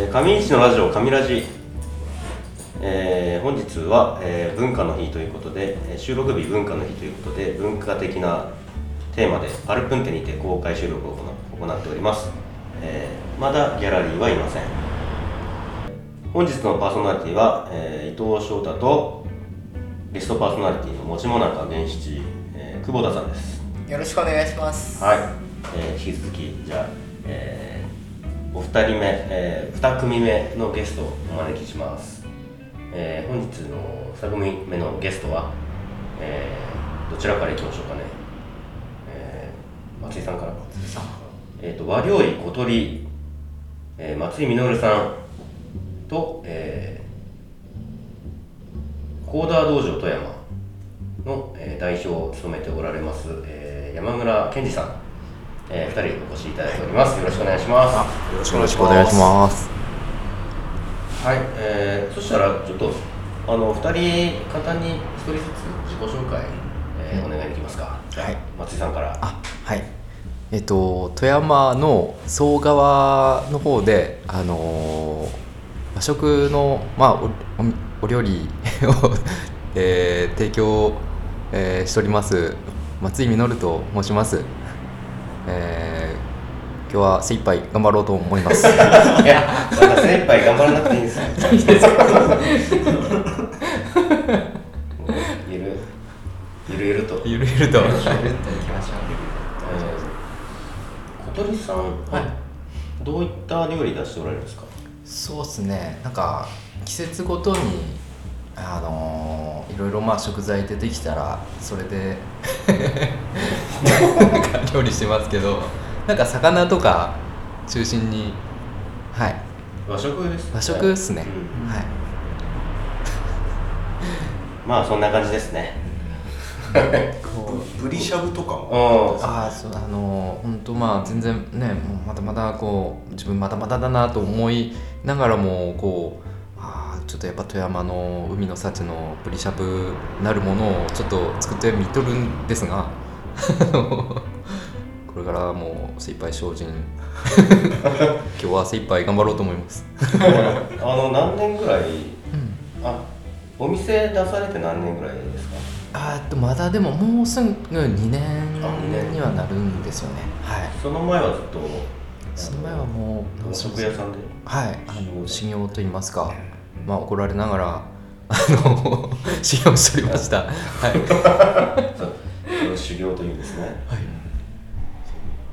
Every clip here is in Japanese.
えー上市のラジオ上ラジ、えー本日は、えー文化の日ということでえー収録日文化の日ということで文化的なテーマでアルプンテにて公開収録を行行っております、えーまだギャラリーはいません。本日のパーソナリティは、えー伊藤翔太とゲストパーソナリティの持ちもなか源七、えー久保田さんです。よろしくお願いします。はい、えー引き続きじゃあ、えーお二人目、えー、二組目のゲストをお招きします、えー本日の二組目のゲストは、えーどちらからいきましょうかね、えー松井さんから。えー、と和料理小鳥、えー松井実さんと、えー、コーダー道場富山の、えー代表を務めておられます、えー山村健二さん、えー、2人お越しいただいております。よろしくお願いします。よろしくお願いします。はい、えー、そしたらちょっとあの2人簡単に1人ずつ自己紹介、えーお願いできますか。はい。松井さんから。あ、はい。えっと富山の総川の方であのー和食のまあおおお料理を、えー提供、えーしております。松井実と申します。えー今日は精一杯頑張ろうと思います。いやそんな精一杯頑張らなくていいんですよ ゆるゆるゆるとゆるゆると。ゆるっといきましょう。えー小鳥さんはどういった料理出しておられるんですか？そうですねなんか季節ごとにあのーいろいろまあ食材出てきたらそれでなんか料理してますけどなんか魚とか中心にはい。和食です和食っすね、うん。はい。まあそんな感じですね。ブリしゃぶとかも。うん。ああそうあのー本当まあ全然ねまだまだこう自分まだまだだなと思いながらもこうちょっとやっぱ富山の海の幸のブリしゃぶなるものをちょっと作ってみとるんですが これからもう精一杯精進。今日は精一杯頑張ろうと思います。あの何年ぐらい？あお店出されて何年ぐらいですか？あとまだでももうすぐ2年にはなるんですよね。はい。その前はずっと？その前はもう和食屋さんで？はい、あの修行と言いますか、まあ怒られながらあの 修行しておりました。はい。修行というんですね。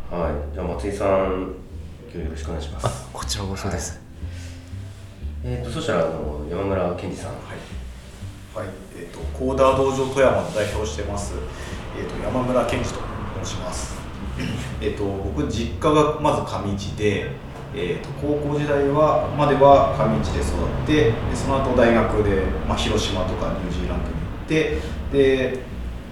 はい。じゃあ松井さん今日よろしくお願いします。あ、こちらこそです。えー、とそしたらあの山村健二さん。はい。えー、とコーダー道場富山の代表をしてます、えー、と山村健二と申します。えっと僕実家がまず上市で、えー、と高校時代はまでは上市で育ってでその後大学で、まあ、広島とかニュージーランドに行ってで、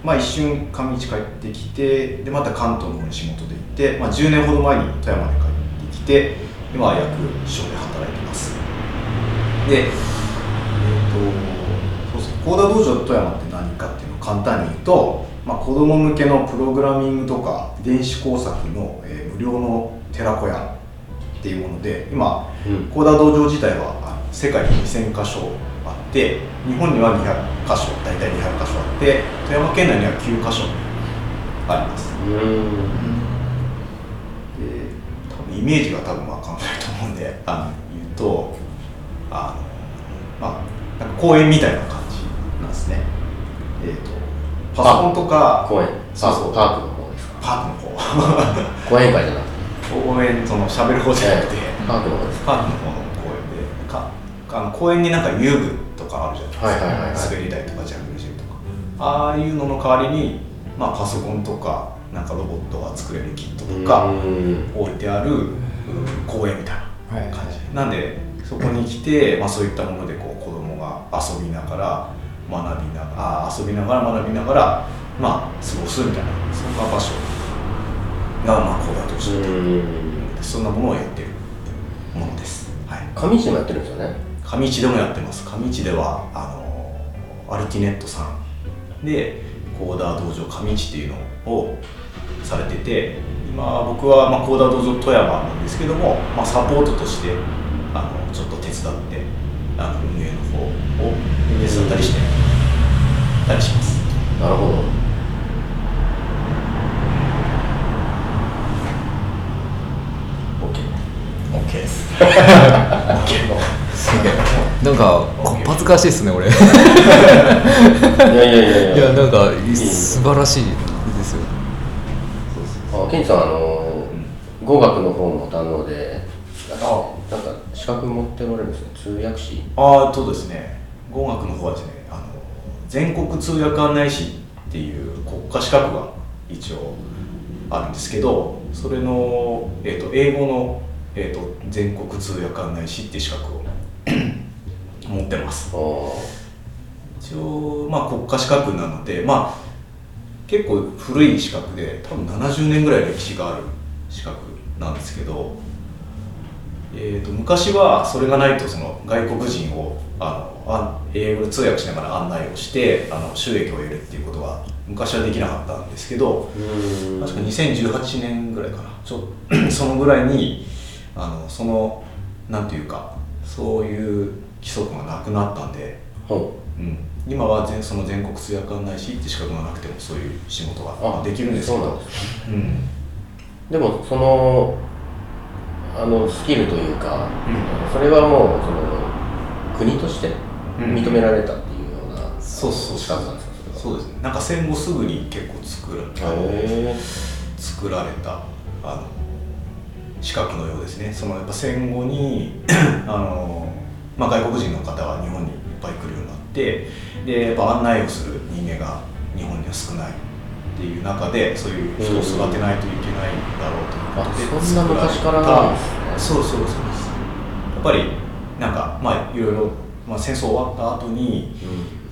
まあ、一瞬上市帰ってきてでまた関東の方に仕事で行って、まあ、10年ほど前に富山に帰ってきて今は役所で働いてます。で、えー、とそうですねコーダ道場富山って何かっていうのを簡単に言うと、まあ、子供向けのプログラミングとか電子工作の、えー無料の寺子屋っていうもので今うん。コーダ道場自体は世界に2000箇所あって日本には200箇所大体200箇所あって富山県内には9箇所あります。うーん。で多分イメージが多分わかんないと思うんであの言うとあのまあなんか公園みたいな感じなんですね。えっ、とパソコンとか公園。そうそう。パークの方ですか？パークの方。講演会じゃなくて公園その喋る方じゃなくて、パークの方で。すパークの方の公園でかあの公園になんか遊具とかあるじゃないですか、はいはいはいはい。滑り台とかジャングルジムとか。ああいうのの代わりに、まあ、パソコンとかなんかロボットが作れるキットとか、置いてある、うん公園みたいな感じ、なんでそこに来て、まあ、そういったものでこう子供が遊びながら学びながらあ遊びながら学びながらまあ過ごすみたいなそんな場所がまあコーダーとして。そんなものをやってるものです、はい、上市もやってるんですよね。上市でもやってます。上市ではあのアルティネットさん。でコーダー道場上市っていうのをされてて今僕は、まあ、コーダー道場富山なんですけども、まあ、サポートとしてあのちょっと手伝ってあの運営の方を運営さったりしてたりします。なるほど OK です。なんかこっぱずかしいですね俺。いいやいやいや。いややなんかいい素晴らしいですよ。あケンジさんあの語学の方も堪能でなんか資格持っておられるんですね。通訳士。あーとですね。語学の方はですねあの全国通訳案内士っていう国家資格が一応あるんですけどそれの、えー、と英語の、えー、と全国通訳案内士って資格を 持ってます。一応まあ国家資格なのでまあ結構古い資格で多分70年ぐらい歴史がある資格なんですけど、えー、と昔はそれがないとその外国人をあのあ英語で通訳しながら案内をしてあの収益を得るっていうことが昔はできなかったんですけど確か2018年ぐらいかな。ちょ そのぐらいにあのそのなんていうかそういう規則がなくなったんでほう。ん、今は全その全国通訳案内士って資格がなくてもそういう仕事があできるんですけど。そうなんでもそのあのスキルというか、うん。それはもうその国としてうん。認められたっていうような、そうそう資格なんですかそうですね。なんか戦後すぐに結構作ら作られたあの資格のようですね。そのやっぱ戦後に あの、まあ、外国人の方が日本にいっぱい来るようになってでやっぱ案内をする人間が日本には少ないっていう中でそういう人を育てないといけないだろうということであそんな昔からなんですね。そうそうそうです。やっぱりなんかまあいろいろ、まあ、戦争終わった後に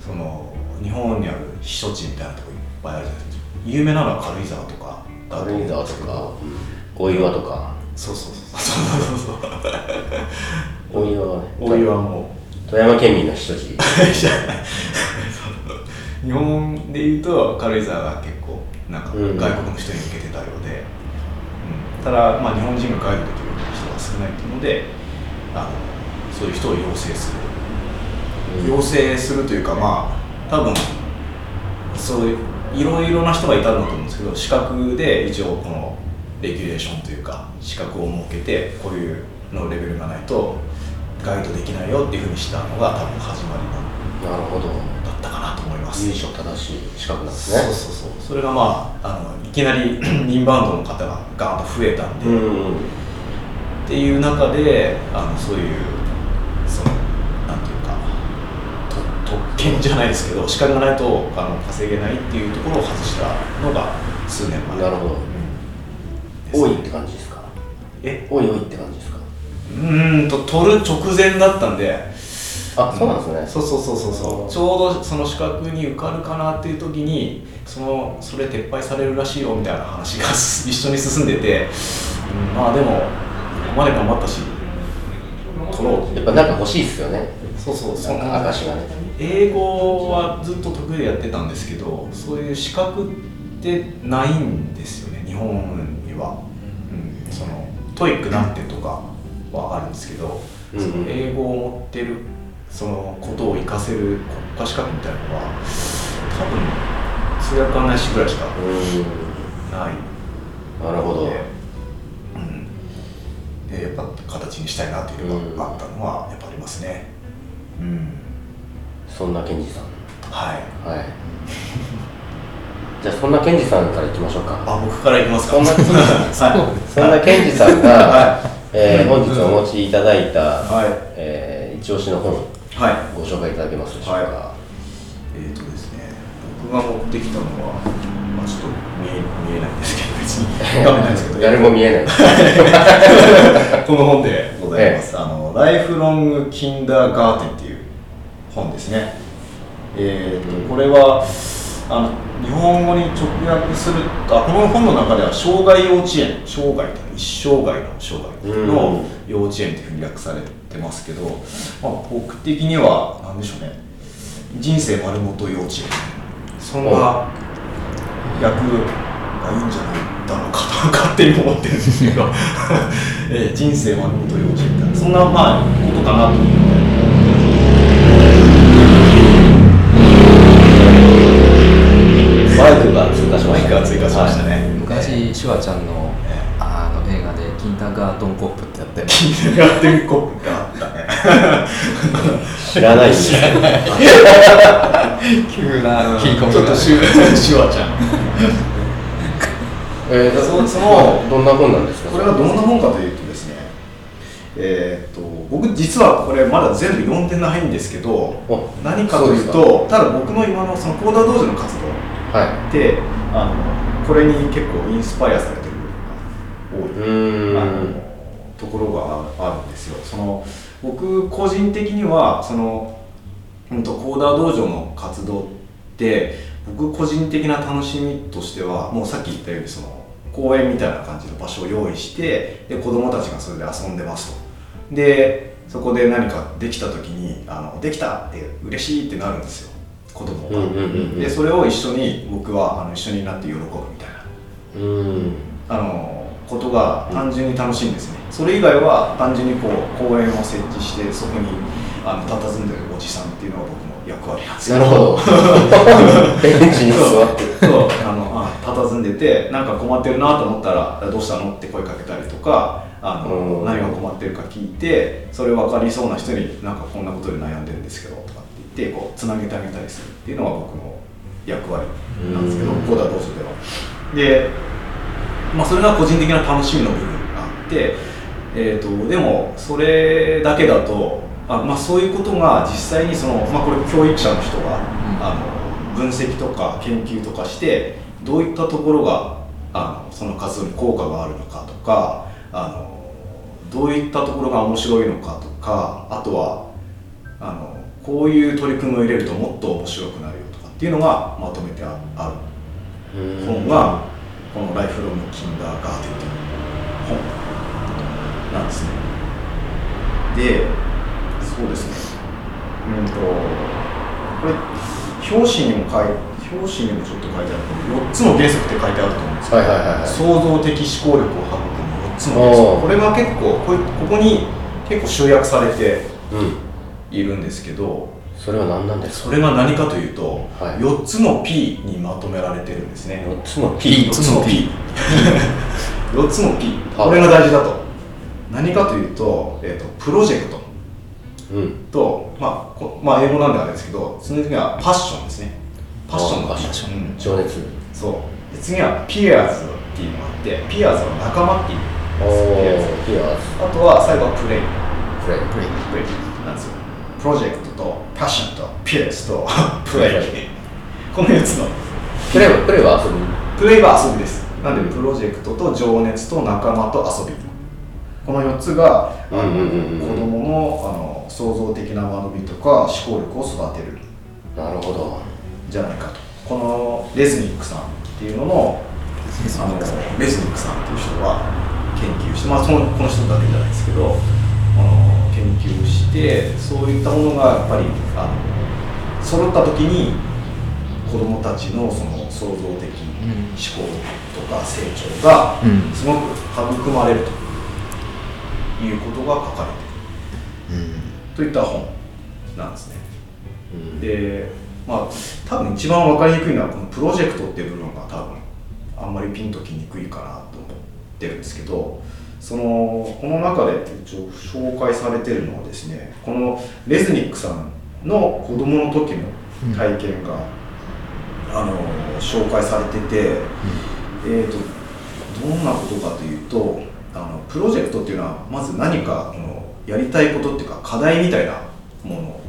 うその日本にある避暑地みたいなところいっぱいあるじゃないですか。有名なのは軽井沢とか軽井沢とか大岩とかそうそうそうそう。そうそう大岩はね大岩も富山県民の人たち。日本でいうと軽井沢が結構なんか外うん国の人に受けてたようで、うん。ただ、まあ、日本人がガイドできる人が少ないのであのそういう人を養成する。うん。養成するというかまあ多分そういういろいろな人がいたんだと思うんですけど資格で一応このレギュレーションというか資格を設けてこういうのレベルがないとガイドできないよっていうふうにしたのが多分始まりななるほどだったかなと思います。由緒正しい資格なんですね。そうそうそう。それがまああのいきなり インバウンドの方がガーンと増えたんで、うんっていう中であのそういうそのなんていうかと特権じゃないですけど資格がないとあの稼げないっていうところを外したのが数年前。なるほど。うん多いって感じですか？え？多い多いって感じですか？うーんと取る直前だったんで。あそうなんですね。そうそうそうそうそう。ちょうどその資格に受かるかなっていう時にそのそれ撤廃されるらしいよみたいな話が一緒に進んでて、うんまあでもここまで頑張ったし。取ろう。やっぱなんか欲しいですよね。そうそうそなんのか証がね。英語はずっと得意でやってたんですけどそういう資格ってないんですよね日本には、うん、その TOEIC 何点とかはあるんですけど、うんその英語を持ってるそのことを活かせる国家資格みたいなのは多分通訳案内士ぐらいしかうない。ん。なるほど。うん、でやっぱ形にしたいなっていうのがあったのはやっぱありますね。うん。そんなケンジさん。はい。はい じゃあそんなケンジさんからいきましょうかあ、僕からいきますか。そんな はい。そんなケンジさんが、はえー本日お持ちいただいた、はい。えー一押しの本はい。ご紹介いただけますでしょうか、はえっ、とですね、僕が持ってきたのは、まあちょっと見え見えないんですけど、別に画面ないですけど、誰も見えない この本でございます。あの、ライフロングキンダーガーテンっていう本ですね。えっ、と、これは、あの、日本語に直訳すると、あこの本の中では、障害幼稚園、生涯って一生涯の生涯の幼稚園っていうふうに訳されてますけど、まあ、僕的には、なんでしょうね、人生丸ごと幼稚園。そんな訳がいいんじゃないだろうかと勝手に思ってるんですけど、えー人生丸ごと幼稚みたいなそんなまあことかなと思ってマイクが追加しました。マイクが追加しましたね、昔シュワちゃんのえあの映画で「キンターガートンコップ」ってやってキンガーテンコップってあったね知らないんですよ。急な切り込みちょっとシュシュワちゃん。えー、そそのどんな本なんですか？これはどんな本かというとですねえーっと僕実はこれまだ全部読んでないんですけどお何かというとただ僕の今のそのコーダー道場の活動はであのこれに結構インスパイアされてる部分が多い。あのところがああるんですよ。その僕個人的にはその、うん、とコーダー道場の活動って僕個人的な楽しみとしてはもうさっき言ったようにその公園みたいな感じの場所を用意してで子供たちがそれで遊んでますと。でそこで何かできた時にあのできたって嬉しいってなるんですよ子供が、うんうんでそれを一緒に僕はあの一緒になって喜ぶみたいな。うーん。あのことが単純に楽しいんですね、それ以外は単純にこう公園を設置してそこにあの佇んでるおじさんっていうのが僕の役割なんです。けなるほど。ベンチに座って。るそう。そう。あのあ佇んでてなんか困ってるなと思ったら「どうしたの?」って声かけたりとかあのうん。何が困ってるか聞いてそれ分かりそうな人になんかこんなことで悩んでるんですけどとかってこうつなげてあげたりするっていうのが僕の役割なんですけどうんコーダー道場では。でまあ、それが個人的な楽しみの部分があって、えー、とでもそれだけだとあ、まあ、そういうことが実際にその、まあ、これ教育者の人が、あの分析とか研究とかしてどういったところがあのその活動に効果があるのかとかあのどういったところが面白いのかとかあとはあのこういう取り組みを入れるともっと面白くなるよとかっていうのがまとめてあある本がこの「ライフロムキンダーガーテン」という本なんですね。でそうですね。うんとこれ表紙にも書い表紙にもちょっと書いてある4つの原則って書いてあると思うんですけど、創造的思考力を育む4つの原則。これが結構これここに結構集約されてうんいるんですけどそれは何なんですか？それが何かというと、はい。4つの P にまとめられてるんですね。4つの P 4つの P 4つの P はい。これが大事だと。何かというと,、えー、とプロジェクト。うん。と、まあこまあ、英語なんであれですけどその次はパッションですね。パッションのパッショうん。情熱。そう。で次はピアーズっていうのがあってピアーズは仲間っていう。ピアーズ。あとは最後はプレイ。プレイ。プレイ。プレイなんですよプロジェクトとパッションとピアーズとプレイこの4つの。プレイはプレイは遊び？プレイは遊びです。なんでプロジェクトと情熱と仲間と遊び。この4つが、子供のあの創造的な学びとか思考力を育てる。なるほど。じゃないかと。このレズニックさんっていうののあのレズニックさんっていう人が研究してまあそのこの人だけじゃないですけどあの研究してそういったものがやっぱりあの揃った時に子供たちのその創造的うん思考とか成長がうん。すごく育まれると。いうことが書かれているといった本なんですね。うん。でまあ多分一番分かりにくいのはこのプロジェクトっていう部分が多分あんまりピンときにくいかなと思ってるんですけどそのこの中で一応紹介されてるのはですねこのレズニックさんの子供の時の体験が、あの紹介されてて、えー、とどんなことかというとあのプロジェクトっていうのはまず何かこのやりたいことっていうか課題みたいなもの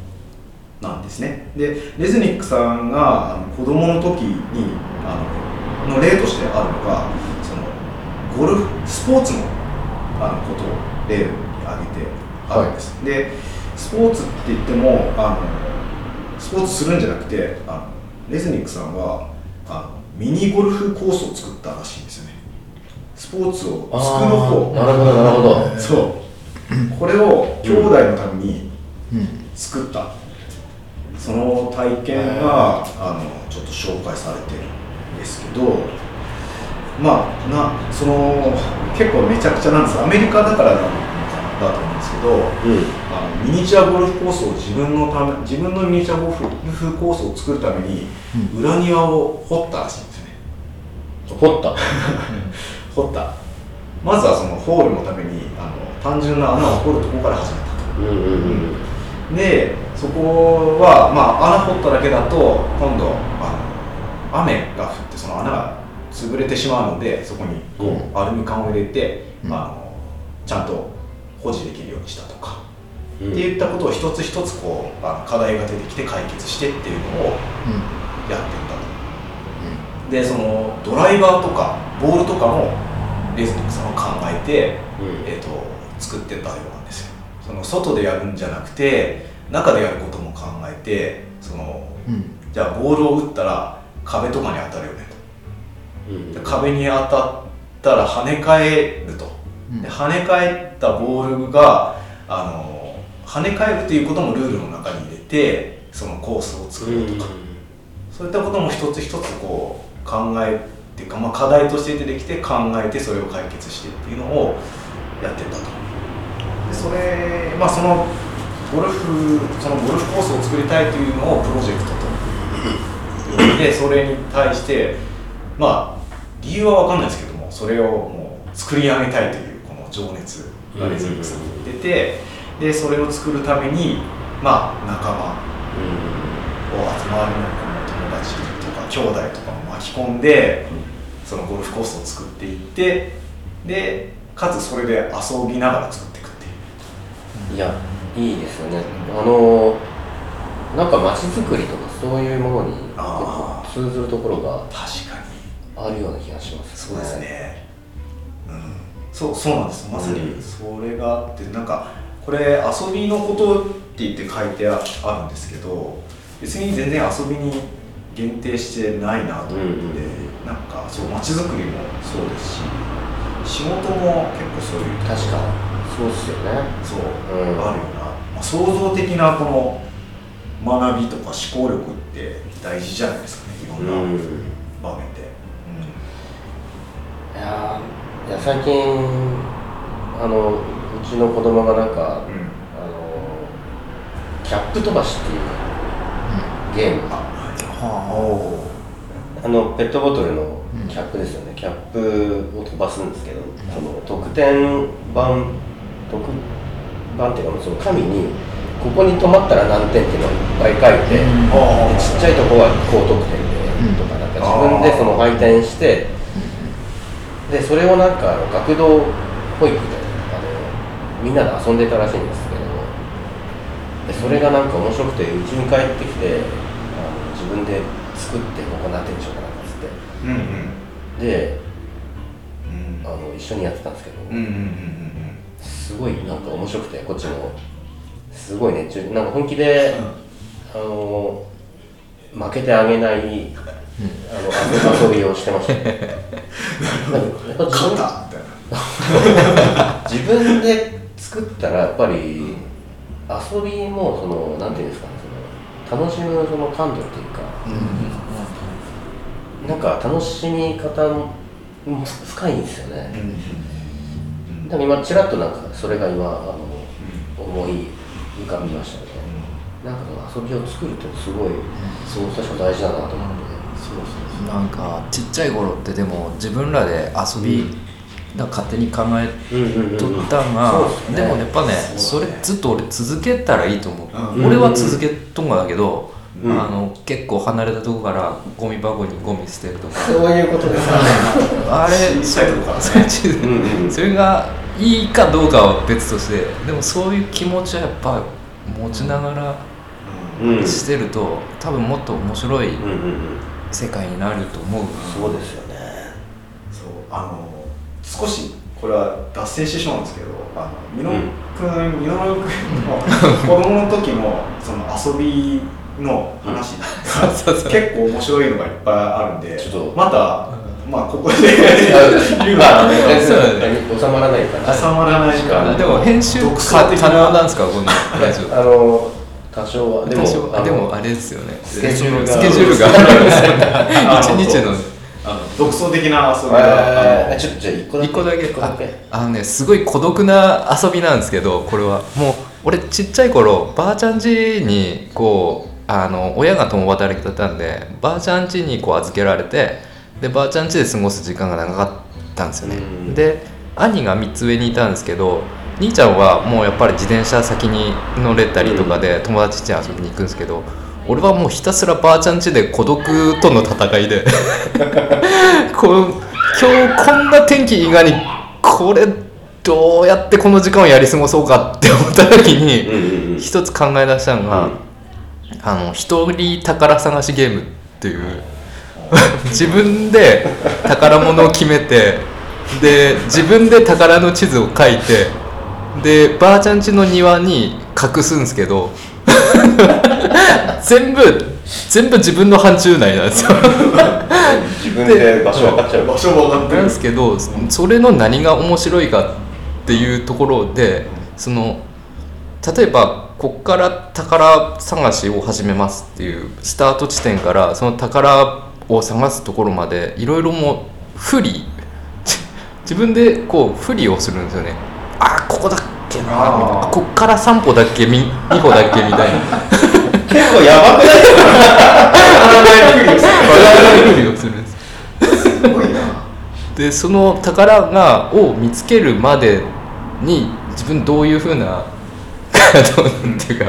なんですね。でレズニックさんがあの子供の時にあのの例としてあるのがそのゴルフスポーツのあのことを例に挙げてあるんです、でスポーツって言ってもあのスポーツするんじゃなくてあのレズニックさんはあのミニゴルフコースを作ったらしいんですよね。スポーツを作る方なるほどなるほど。そう。これを兄弟のためにうん。作った。その体験があのちょっと紹介されてるんですけどまあなその結構めちゃくちゃなんです。アメリカだからなのかなだと思うんですけどうん。あのミニチュアゴルフコースを自分のため自分のミニチュアゴルフコースを作るために裏庭を掘ったらしいんですよね。掘った？掘った。まずはそのホールのためにあの単純な穴を掘るところから始めたと。うんうんうん。でそこはまあ穴掘っただけだと今度あの雨が降ってその穴が潰れてしまうのでそこにこう、うん。アルミ缶を入れて、うん。あのちゃんと保持できるようにしたとか、うん。っていったことを一つ一つこうあの課題が出てきて解決してっていうのをやっていったと。でそのドライバーとかボールとかもレズニックさんは考えて、うん。えー、と作ってたようなんですよ。その外でやるんじゃなくて中でやることも考えてそのうん。うんじゃあボールを打ったら壁とかに当たるよねうん。壁に当たったら跳ね返ると。うん。で跳ね返ったボールがあの跳ね返るということもルールの中に入れてそのコースを作ろうとか、そういったことも一つ一つこう考えっていうか、まあ、課題として出てきて考えてそれを解決してっていうのをやってたと。でそれまあそのゴルフそのゴルフコースを作りたいというのをプロジェクトと呼んでそれに対してまあ理由は分かんないですけどもそれをもう作り上げたいというこの情熱がレズニックさんに出てでそれを作るためにまあ仲間を集まりのこの友達とか兄弟とかも巻き込んでそのゴルフコースを作っていってでかつそれで遊びながら作っていくっていう。いやいいですよね。あのなんか街づくりとかそういうものに通ずるところが確かにあるような気がしますそうですね、うん、そうそうなんです。まさにうん。それがあってなんかこれ遊びのことって言って書いてああるんですけど別に全然遊びに限定してないなと思って、うんうんなんかそう街づくりもそうですし仕事も結構そういう確かそうっすよね。そう、うん。あるよな、まあ、創造的なこの学びとか思考力って大事じゃないですかね。いろんなうん。場面。で、いやーいや最近あのうちの子供がなんかうん。うんあのキャップ飛ばしっていうゲーム。はおあのペットボトルのキャップですよね、キャップを飛ばすんですけど、その得点板特板っていうかその紙にここに止まったら何点っていうのをいっぱい書いて、ちっちゃいとこは高得点でとかなんか自分でその配点してでそれをなんかあの学童保育であのみんなで遊んでたらしいんですけどでそれがなんか面白くてうちに帰ってきてあの自分で作ってここ何点にしようかなっつってうんうん。でうん。あの一緒にやってたんですけど、うんうんうんすごいなんか面白くてこっちも。すごい熱中なんか本気で、あの負けてあげない、あの遊遊びをしてました。ねなんかやっぱ自分勝ったみたいな。自分で作ったらやっぱり遊びもそのなんていうんですかねその楽しむその感度っていうかなんか楽しみ方も深いんですよね、でも今ちらっとなんかそれが今あの思い浮かびましたね、なんかその遊びを作るってすごいそう確か大事だなと思って、いなんかちっちゃい頃ってでも自分らで遊び、なんか勝手に考えうんうんうん。とったんが、でもやっぱねそれずっと俺続けたらいいと思う、うん。俺は続けとんがだけど、うん。あの結構離れたとこからゴミ箱にゴミ捨てるとか。そういうことですね。あれ小さいとこか。らねそれがいいかどうかは別としてでもそういう気持ちはやっぱ持ちながらうんしてると多分もっと面白い世界になると思う、そうですよね。そうあの少しこれは脱線してしまうんですけどあのみの君みのる君の子供の時のその遊びの話が結構面白いのがいっぱいあるんでちょっと。またまあここで言うのまあはそうだね収まらないから収まらないから。でも編集独可能なんですかこのラジオ。あの多少は。でもあのでもあれですよね。スケジュールが。スケジュールが。一日の独創的な遊びえが、あのーちょっとじゃあ一個だけ。一個だけ。ああのねすごい孤独な遊びなんですけどこれは。もう俺ちっちゃい頃ばあちゃん家にこうあの親が共働きだったんでばあちゃん家にこう預けられてでばあちゃん家で過ごす時間が長かったんですよね。うん。で兄が3つ上にいたんですけど兄ちゃんはもうやっぱり自転車先に乗れたりとかで友達家に遊びに行くんですけど俺はもうひたすらばあちゃん家で孤独との戦いで こう今日こんな天気以外にこれどうやってこの時間をやり過ごそうかって思った時うんに一つ考え出したのが、あの一人宝探しゲームっていう 自分で宝物を決めてで自分で宝の地図を書いてでばあちゃん家の庭に隠すんですけど 全部全部自分の範疇内なんですよ。自分で場所分かっちゃう。場所も上がってる。なんですけどそれの何が面白いかっていうところでその例えばこっから宝探しを始めますっていうスタート地点からその宝を探すところまでいろいろもう不利。自分でこう不利をするんですよねあここだっけな。こっから3歩だっけみ2歩だっけみたいな。結構やばくない？ですかするんですすごいな。でその宝がを見つけるまでに自分どういうふうなどうなんていうか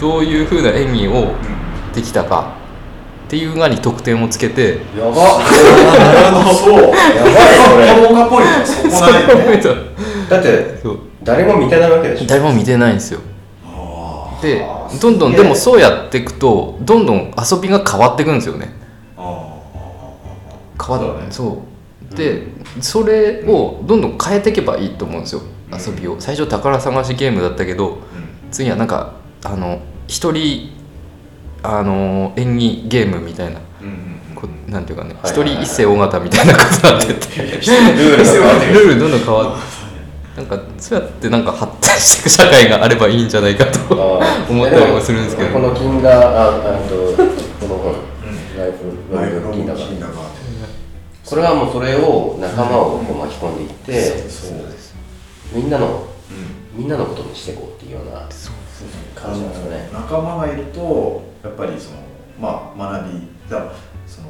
どういうふうな演技をできたか。っていうがに得点をつけて。やばなるほどそう。やばいそれ。効果ポイントはそこそないよねうだってそう。誰も見てないわけでしょ。誰も見てないんですよ。でどんどんでもそうやっていくとどんどん遊びが変わっていくんですよね。変わっそうだね。そう。でそれをどんどん変えていけばいいと思うんですよ。遊びを。最初宝探しゲームだったけどうん。次はなんかあの一人あの演技ゲームみたいな。うんうんこなんていうかね。一はいはいはい。人一世尾形みたいなことになってて。ルール変わ ルールどんどん変わってなんかそうやってなんか発展していく社会があればいいんじゃないかと 思ったりもするんですけど。この金がああとこの本ライフライフ金だがグ金だがこれはもうそれを仲間をこう巻き込んでいってそうみんなのうん。みんなのことにしていこうっていうような感じなんですかね。仲間がいるとやっぱりそのまあ学びだその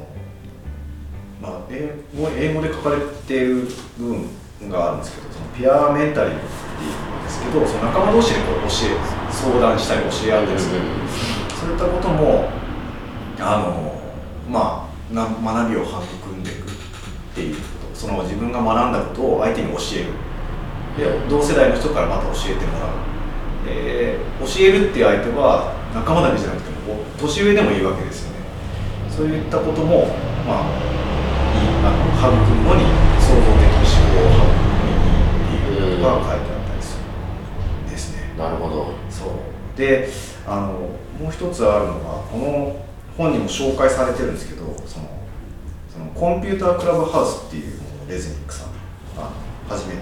まあ英語英語で書かれている部分があるんですけどそのピアメンタリーっていうんですけどその仲間同士でこう教え相談したり教え合ったりする、そういったこともあのまあな学びを育んでいくっていうことその自分が学んだことを相手に教えるで同世代の人からまた教えてもらう、えー教えるっていう相手は仲間だけじゃなくても年上でもいいわけですよね。そういったこともまあいいあの育むのに創造的思考を育むのにいいっていうが書いてあったりするんですね、なるほど。そう。であのもう一つあるのがこの本にも紹介されてるんですけどそのそのコンピュータークラブハウスっていうのをレズニックさんあの始めて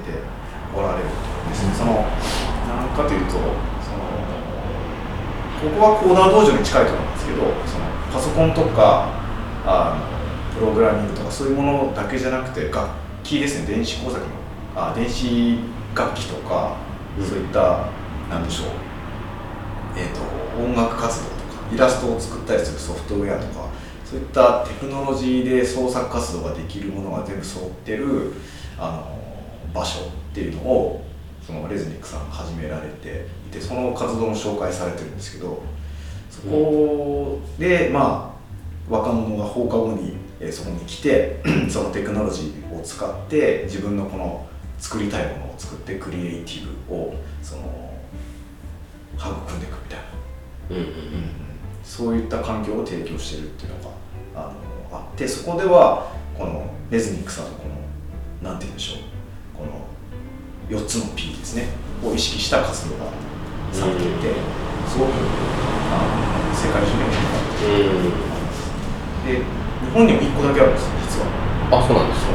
おられるんですね。そのなんかというとそのここはコーダー道場に近いところなんですけどそのパソコンとかあのプログラミングとかそういうものだけじゃなくて楽器ですね。電子工作のあ電子楽器とか、うん。そういったなんでしょう。えー、と音楽活動とかイラストを作ったりするソフトウェアとかそういったテクノロジーで創作活動ができるものが全部揃ってるあの場所っていうのをそのレズニックさんが始められていてその活動も紹介されてるんですけどそこでまあ若者が放課後に、えーそこに来て そのテクノロジーを使って自分のこの作りたいものを作ってクリエイティブをその育んでいくみたいな。うんうんそういった環境を提供してるっていうのがあのあってそこではこのレズニックさんのこのなんて言うんでしょう。この4つの P ですね。を意識した活動がされていて、すごくあの世界中でもうん。で日本にも1個だけあるんですよ実は。あそうなんですか？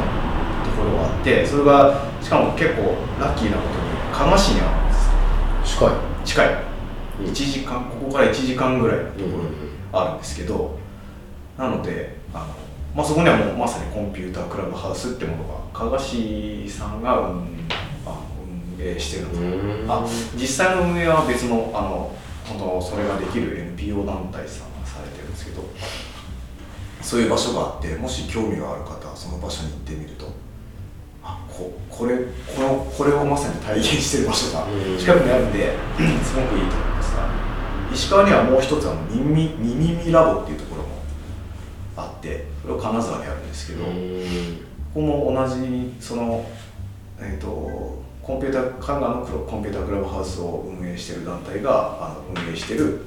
ところがあってそれがしかも結構ラッキーなことに加賀市にあるんです近い。近い。うん。1時間ここから1時間ぐらいのところにあるんですけどなのであのまあ、そこにはもうまさにコンピュータークラブハウスってものが加賀市さんが運あ運営してるん。であ実際の運営は別のあの本当それができる NPO 団体さんがされてるんですけどそういう場所があってもし興味がある方はその場所に行ってみるとあここれこのこれをまさに体現してる場所がうん。近くにあるんで すごくいいと思いますが石川にはもう一つあの耳耳耳ラボっていうところもあってこれは金沢にあるんですけど、ここも同じそのえっ、とコンピューターカナダのコンピュータークラブハウスを運営している団体があの運営している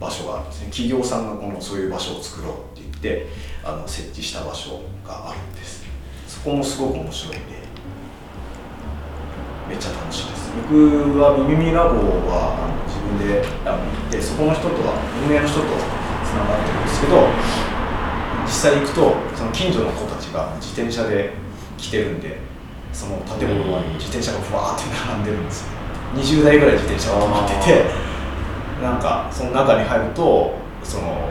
場所があるんですね。企業さんがこのそういう場所を作ろうって言ってあの設置した場所があるんです。そこもすごく面白いんでめっちゃ楽しいです。僕はミミミラボはあの自分であの行ってそこの人とは運営の人とつながってるんですけど実際行くとその近所の子たちが自転車で来てるんでその建物の前に自転車がふわーって並んでるんですよ。20台ぐらい自転車が止まっててなんかその中に入るとその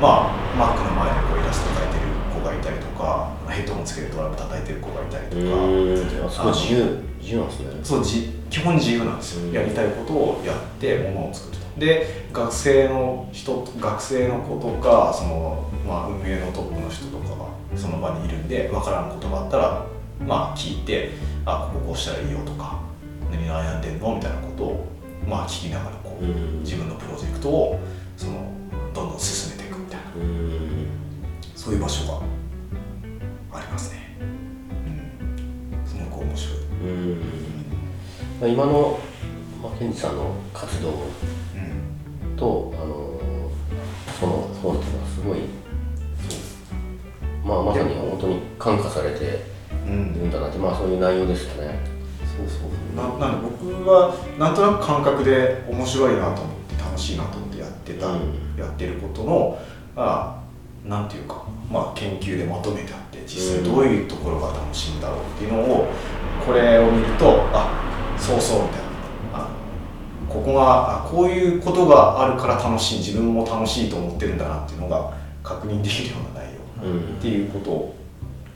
まあマックの前でこうイラスト描いてる子がいたりとかヘッドホンつけてドラム叩いてる子がいたりとか。すごい自由自由なんですね。そうじ基本自由なんですよ、うん。やりたいことをやってものを作るとで学生の人学生の子とかその、まあ、運営のトップの人とかがその場にいるんで分からんことがあったらまあ聞いてあこここうしたらいいよとか何悩んでんのみたいなことをまあ聞きながらこう、うん。自分のプロジェクトをそのどんどん進めうん。そういう場所がありますね。うん。すごく面白い、うん。まあ今の、まあ、ケンジさんの活動うん。とあのその本っていうのはすごいまあまさに本当に感化されてるんだなってまあそういう内容ですよね。そうそう。ななんで僕はなんとなく感覚で面白いなと思って楽しいなと思ってやってた、うん。やってることのあなんていうか、まあ、研究でまとめてあって実際どういうところが楽しいんだろうっていうのをこれを見るとあそうそうみたいな。あここがあこういうことがあるから楽しい自分も楽しいと思ってるんだなっていうのが確認できるような内容うん。っていうこと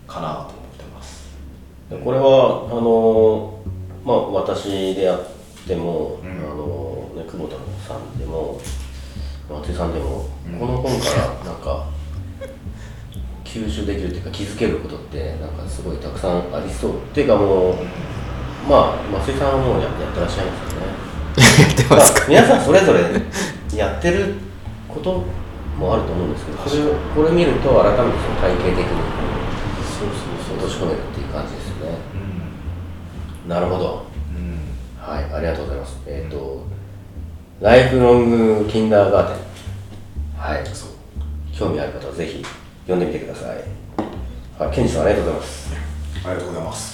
かなと思ってます。でこれはあのまあ私であっても、うん。あのね久保田さんでも松井さんでも、うん。この本からなんか吸収できるっていうか気づけることってなんかすごいたくさんありそう。っていうかもうまあ松井さんはもうややってらっしゃいますよね。やってますかまあ皆さんそれぞれやってることもあると思うんですけどそれをこれ見ると改めてその体系的にそうそう。落とし込めるっていう感じですよね。うん。なるほど。うん。はい、ありがとうございます。えっ、と、ライフロングキンダーガーテン。はい、そう興味ある方はぜひ読んでみてください。はい、ケンジさんありがとうございます。ありがとうございます